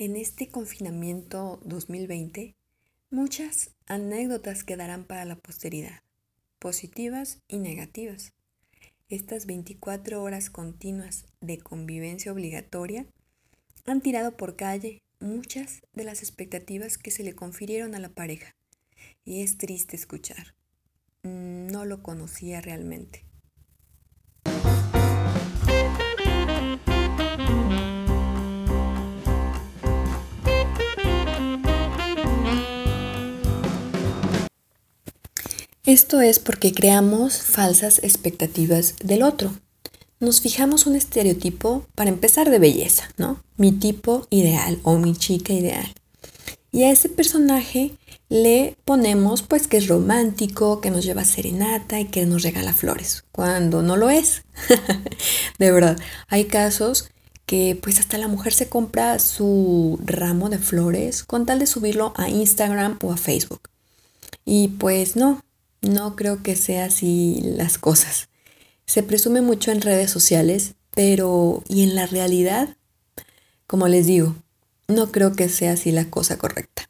En este confinamiento 2020, muchas anécdotas quedarán para la posteridad, positivas y negativas. Estas 24 horas continuas de convivencia obligatoria han tirado por calle muchas de las expectativas que se le confirieron a la pareja. Y es triste escuchar. No lo conocía realmente. Esto es porque creamos falsas expectativas del otro. Nos fijamos un estereotipo para empezar de belleza, ¿no? Mi tipo ideal o mi chica ideal. Y a ese personaje le ponemos pues que es romántico, que nos lleva serenata y que nos regala flores, cuando no lo es. de verdad, hay casos que pues hasta la mujer se compra su ramo de flores con tal de subirlo a Instagram o a Facebook. Y pues no, no creo que sea así las cosas. Se presume mucho en redes sociales, pero ¿y en la realidad? Como les digo, no creo que sea así la cosa correcta.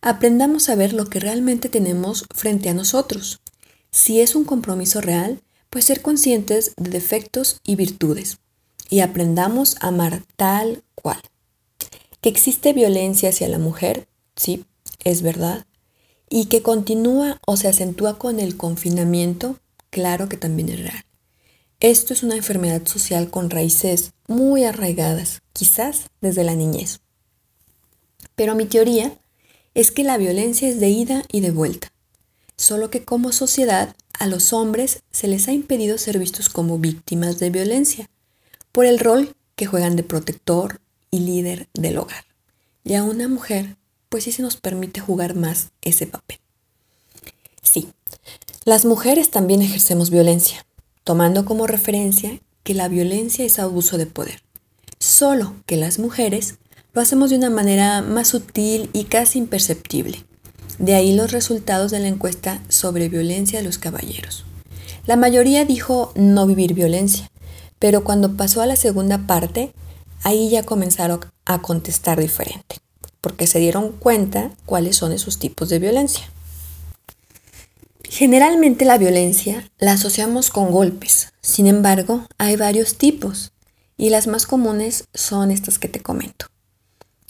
Aprendamos a ver lo que realmente tenemos frente a nosotros. Si es un compromiso real, pues ser conscientes de defectos y virtudes. Y aprendamos a amar tal cual. Que existe violencia hacia la mujer, sí, es verdad y que continúa o se acentúa con el confinamiento, claro que también es real. Esto es una enfermedad social con raíces muy arraigadas, quizás desde la niñez. Pero mi teoría es que la violencia es de ida y de vuelta, solo que como sociedad a los hombres se les ha impedido ser vistos como víctimas de violencia, por el rol que juegan de protector y líder del hogar, y a una mujer pues sí se nos permite jugar más ese papel. Sí, las mujeres también ejercemos violencia, tomando como referencia que la violencia es abuso de poder. Solo que las mujeres lo hacemos de una manera más sutil y casi imperceptible. De ahí los resultados de la encuesta sobre violencia de los caballeros. La mayoría dijo no vivir violencia, pero cuando pasó a la segunda parte, ahí ya comenzaron a contestar diferente porque se dieron cuenta cuáles son esos tipos de violencia. Generalmente la violencia la asociamos con golpes, sin embargo hay varios tipos y las más comunes son estas que te comento.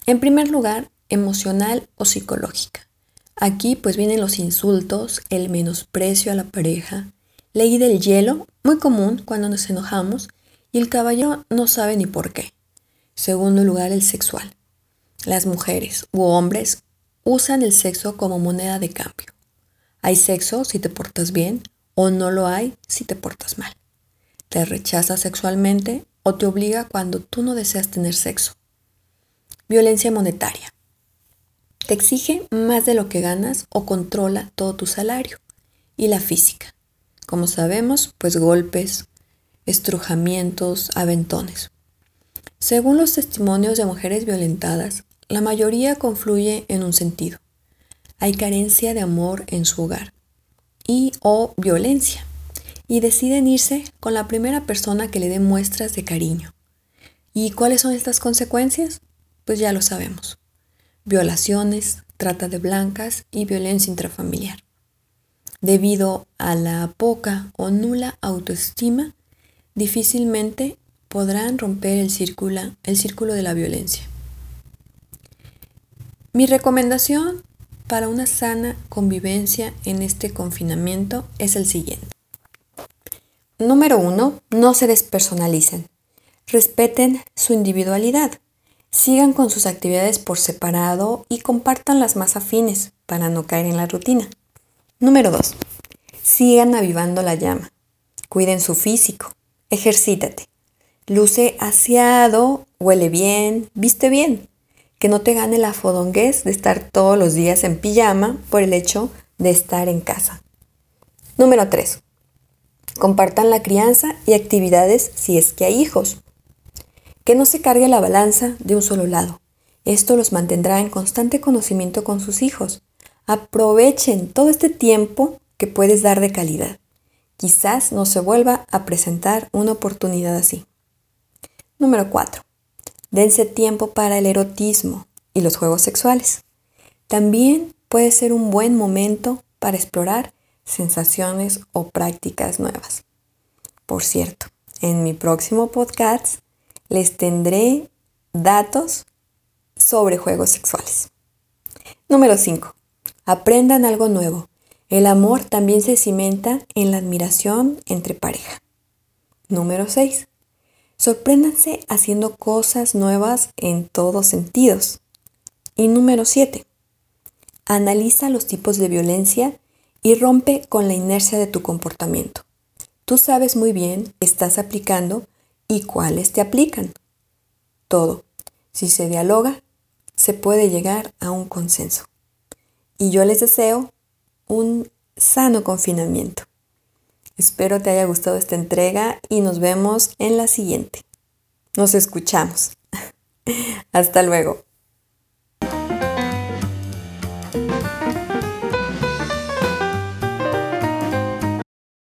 En primer lugar, emocional o psicológica. Aquí pues vienen los insultos, el menosprecio a la pareja, ley del hielo, muy común cuando nos enojamos y el caballero no sabe ni por qué. Segundo lugar, el sexual las mujeres u hombres usan el sexo como moneda de cambio. Hay sexo si te portas bien o no lo hay si te portas mal. Te rechaza sexualmente o te obliga cuando tú no deseas tener sexo. Violencia monetaria. Te exige más de lo que ganas o controla todo tu salario. Y la física. Como sabemos, pues golpes, estrujamientos, aventones. Según los testimonios de mujeres violentadas, la mayoría confluye en un sentido. Hay carencia de amor en su hogar y o violencia y deciden irse con la primera persona que le dé muestras de cariño. ¿Y cuáles son estas consecuencias? Pues ya lo sabemos. Violaciones, trata de blancas y violencia intrafamiliar. Debido a la poca o nula autoestima, difícilmente podrán romper el el círculo de la violencia. Mi recomendación para una sana convivencia en este confinamiento es el siguiente. Número uno, no se despersonalicen. Respeten su individualidad. Sigan con sus actividades por separado y compartan las más afines para no caer en la rutina. Número 2. Sigan avivando la llama. Cuiden su físico. Ejercítate. Luce aseado, huele bien, viste bien que no te gane la fodonguez de estar todos los días en pijama por el hecho de estar en casa. Número 3. Compartan la crianza y actividades si es que hay hijos. Que no se cargue la balanza de un solo lado. Esto los mantendrá en constante conocimiento con sus hijos. Aprovechen todo este tiempo que puedes dar de calidad. Quizás no se vuelva a presentar una oportunidad así. Número 4. Dense tiempo para el erotismo y los juegos sexuales. También puede ser un buen momento para explorar sensaciones o prácticas nuevas. Por cierto, en mi próximo podcast les tendré datos sobre juegos sexuales. Número 5. Aprendan algo nuevo. El amor también se cimenta en la admiración entre pareja. Número 6. Sorpréndanse haciendo cosas nuevas en todos sentidos. Y número 7. Analiza los tipos de violencia y rompe con la inercia de tu comportamiento. Tú sabes muy bien qué estás aplicando y cuáles te aplican. Todo. Si se dialoga, se puede llegar a un consenso. Y yo les deseo un sano confinamiento. Espero te haya gustado esta entrega y nos vemos en la siguiente. Nos escuchamos. Hasta luego.